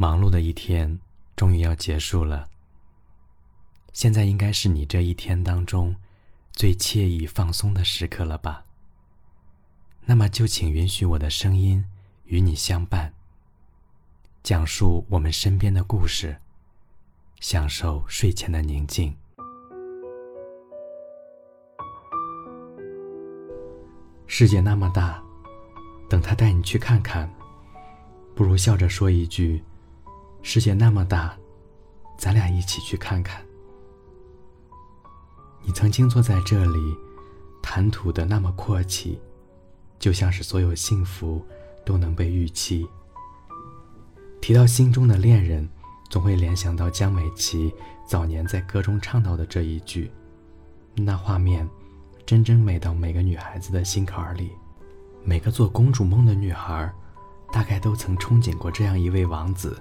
忙碌的一天终于要结束了。现在应该是你这一天当中最惬意放松的时刻了吧？那么就请允许我的声音与你相伴，讲述我们身边的故事，享受睡前的宁静。世界那么大，等他带你去看看，不如笑着说一句。世界那么大，咱俩一起去看看。你曾经坐在这里，谈吐的那么阔气，就像是所有幸福都能被预期。提到心中的恋人，总会联想到江美琪早年在歌中唱到的这一句，那画面真真美到每个女孩子的心坎里。每个做公主梦的女孩，大概都曾憧憬过这样一位王子。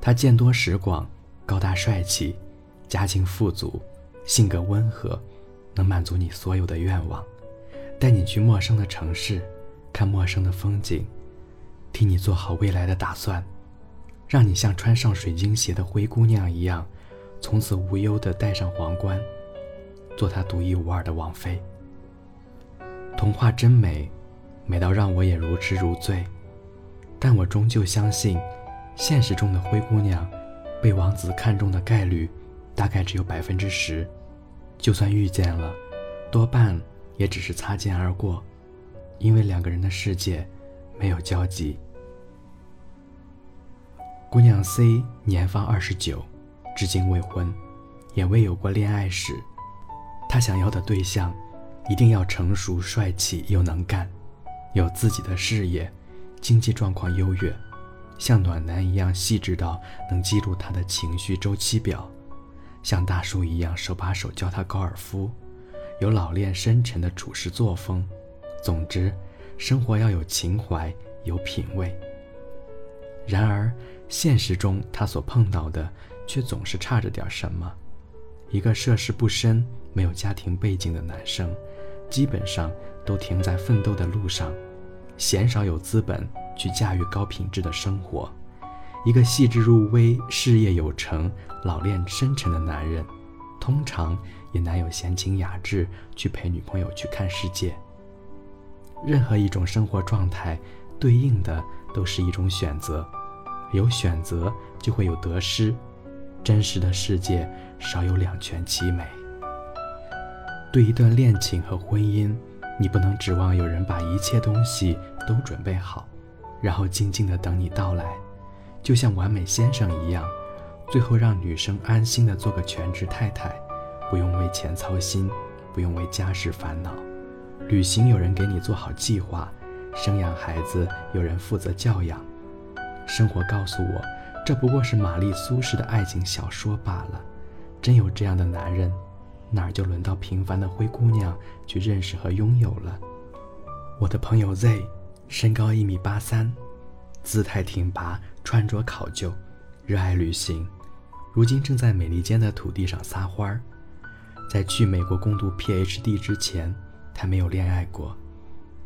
他见多识广，高大帅气，家境富足，性格温和，能满足你所有的愿望，带你去陌生的城市，看陌生的风景，替你做好未来的打算，让你像穿上水晶鞋的灰姑娘一样，从此无忧地戴上皇冠，做他独一无二的王妃。童话真美，美到让我也如痴如醉，但我终究相信。现实中的灰姑娘，被王子看中的概率大概只有百分之十，就算遇见了，多半也只是擦肩而过，因为两个人的世界没有交集。姑娘 C 年方二十九，至今未婚，也未有过恋爱史。她想要的对象，一定要成熟、帅气又能干，有自己的事业，经济状况优越。像暖男一样细致到能记录他的情绪周期表，像大叔一样手把手教他高尔夫，有老练深沉的处事作风。总之，生活要有情怀，有品味。然而，现实中他所碰到的却总是差着点什么。一个涉世不深、没有家庭背景的男生，基本上都停在奋斗的路上，鲜少有资本。去驾驭高品质的生活，一个细致入微、事业有成、老练深沉的男人，通常也难有闲情雅致去陪女朋友去看世界。任何一种生活状态，对应的都是一种选择，有选择就会有得失，真实的世界少有两全其美。对一段恋情和婚姻，你不能指望有人把一切东西都准备好。然后静静的等你到来，就像完美先生一样，最后让女生安心的做个全职太太，不用为钱操心，不用为家事烦恼。旅行有人给你做好计划，生养孩子有人负责教养。生活告诉我，这不过是玛丽苏式的爱情小说罢了。真有这样的男人，哪儿就轮到平凡的灰姑娘去认识和拥有了？我的朋友 Z。身高一米八三，姿态挺拔，穿着考究，热爱旅行。如今正在美利坚的土地上撒欢儿。在去美国攻读 PhD 之前，他没有恋爱过，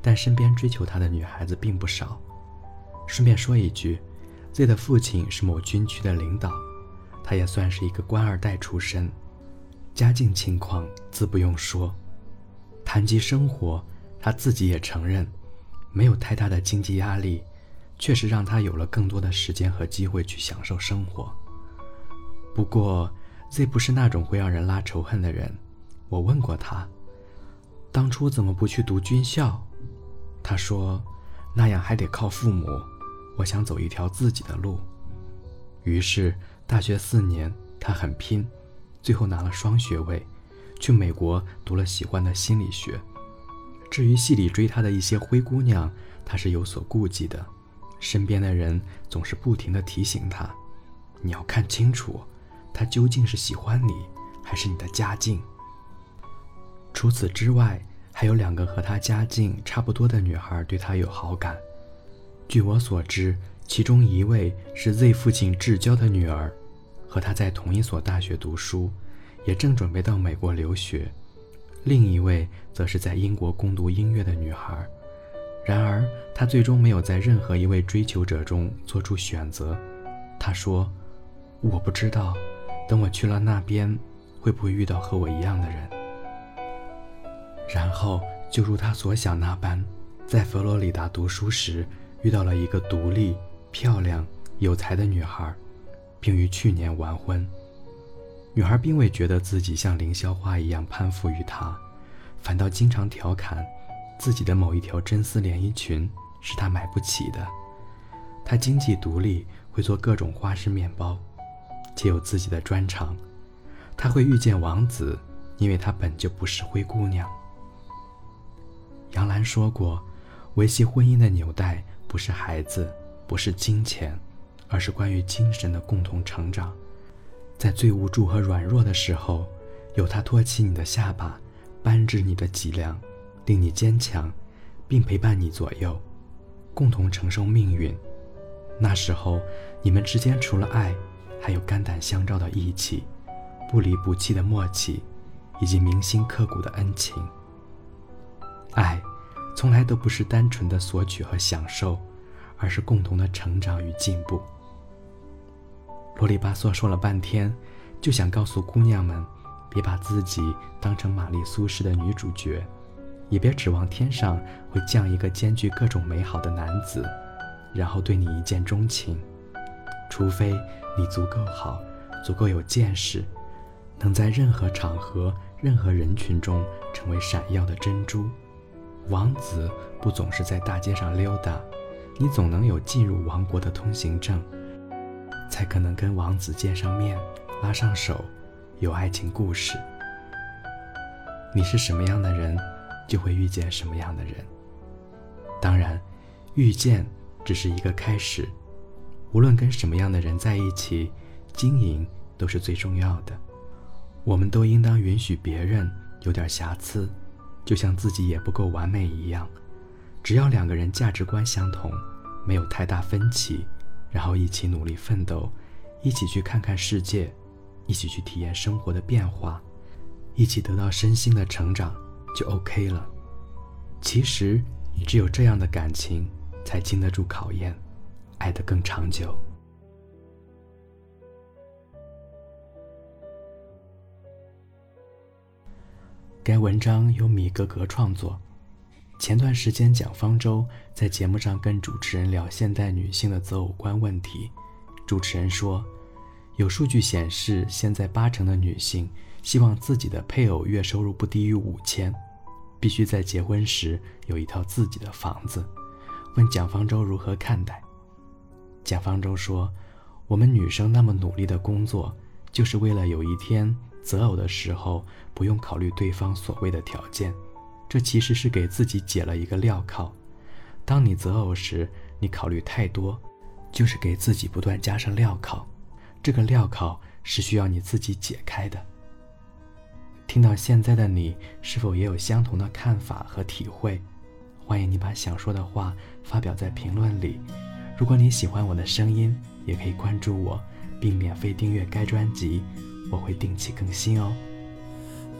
但身边追求他的女孩子并不少。顺便说一句，Z 的父亲是某军区的领导，他也算是一个官二代出身，家境情况自不用说。谈及生活，他自己也承认。没有太大的经济压力，确实让他有了更多的时间和机会去享受生活。不过，Z 不是那种会让人拉仇恨的人。我问过他，当初怎么不去读军校？他说，那样还得靠父母。我想走一条自己的路。于是，大学四年，他很拼，最后拿了双学位，去美国读了喜欢的心理学。至于戏里追他的一些灰姑娘，他是有所顾忌的。身边的人总是不停地提醒他：“你要看清楚，他究竟是喜欢你，还是你的家境。”除此之外，还有两个和他家境差不多的女孩对他有好感。据我所知，其中一位是 Z 父亲至交的女儿，和他在同一所大学读书，也正准备到美国留学。另一位则是在英国攻读音乐的女孩，然而她最终没有在任何一位追求者中做出选择，他说：“我不知道，等我去了那边，会不会遇到和我一样的人。”然后就如他所想那般，在佛罗里达读书时，遇到了一个独立、漂亮、有才的女孩，并于去年完婚。女孩并未觉得自己像凌霄花一样攀附于他，反倒经常调侃自己的某一条真丝连衣裙是他买不起的。她经济独立，会做各种花式面包，且有自己的专长。她会遇见王子，因为她本就不是灰姑娘。杨澜说过，维系婚姻的纽带不是孩子，不是金钱，而是关于精神的共同成长。在最无助和软弱的时候，有他托起你的下巴，扳直你的脊梁，令你坚强，并陪伴你左右，共同承受命运。那时候，你们之间除了爱，还有肝胆相照的义气，不离不弃的默契，以及铭心刻骨的恩情。爱，从来都不是单纯的索取和享受，而是共同的成长与进步。啰里吧嗦说了半天，就想告诉姑娘们，别把自己当成玛丽苏式的女主角，也别指望天上会降一个兼具各种美好的男子，然后对你一见钟情。除非你足够好，足够有见识，能在任何场合、任何人群中成为闪耀的珍珠。王子不总是在大街上溜达，你总能有进入王国的通行证。才可能跟王子见上面，拉上手，有爱情故事。你是什么样的人，就会遇见什么样的人。当然，遇见只是一个开始。无论跟什么样的人在一起，经营都是最重要的。我们都应当允许别人有点瑕疵，就像自己也不够完美一样。只要两个人价值观相同，没有太大分歧。然后一起努力奋斗，一起去看看世界，一起去体验生活的变化，一起得到身心的成长，就 OK 了。其实，只有这样的感情，才经得住考验，爱得更长久。该文章由米格格创作。前段时间，蒋方舟在节目上跟主持人聊现代女性的择偶观问题。主持人说，有数据显示，现在八成的女性希望自己的配偶月收入不低于五千，必须在结婚时有一套自己的房子。问蒋方舟如何看待？蒋方舟说，我们女生那么努力的工作，就是为了有一天择偶的时候不用考虑对方所谓的条件。这其实是给自己解了一个镣铐。当你择偶时，你考虑太多，就是给自己不断加上镣铐。这个镣铐是需要你自己解开的。听到现在的你，是否也有相同的看法和体会？欢迎你把想说的话发表在评论里。如果你喜欢我的声音，也可以关注我，并免费订阅该专辑，我会定期更新哦。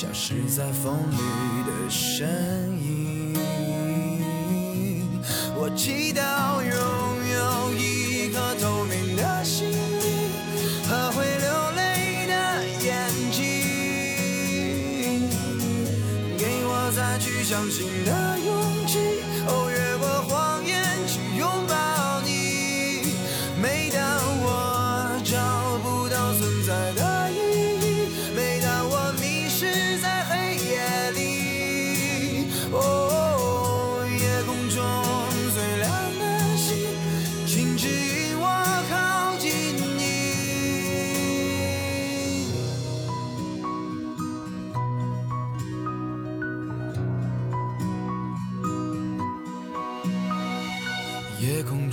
消失在风里的身影。我祈祷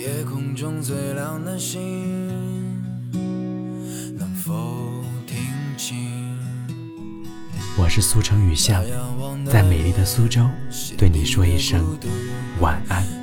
夜空中最亮的星，能否听清？我是苏城雨巷，在美丽的苏州，对你说一声晚安。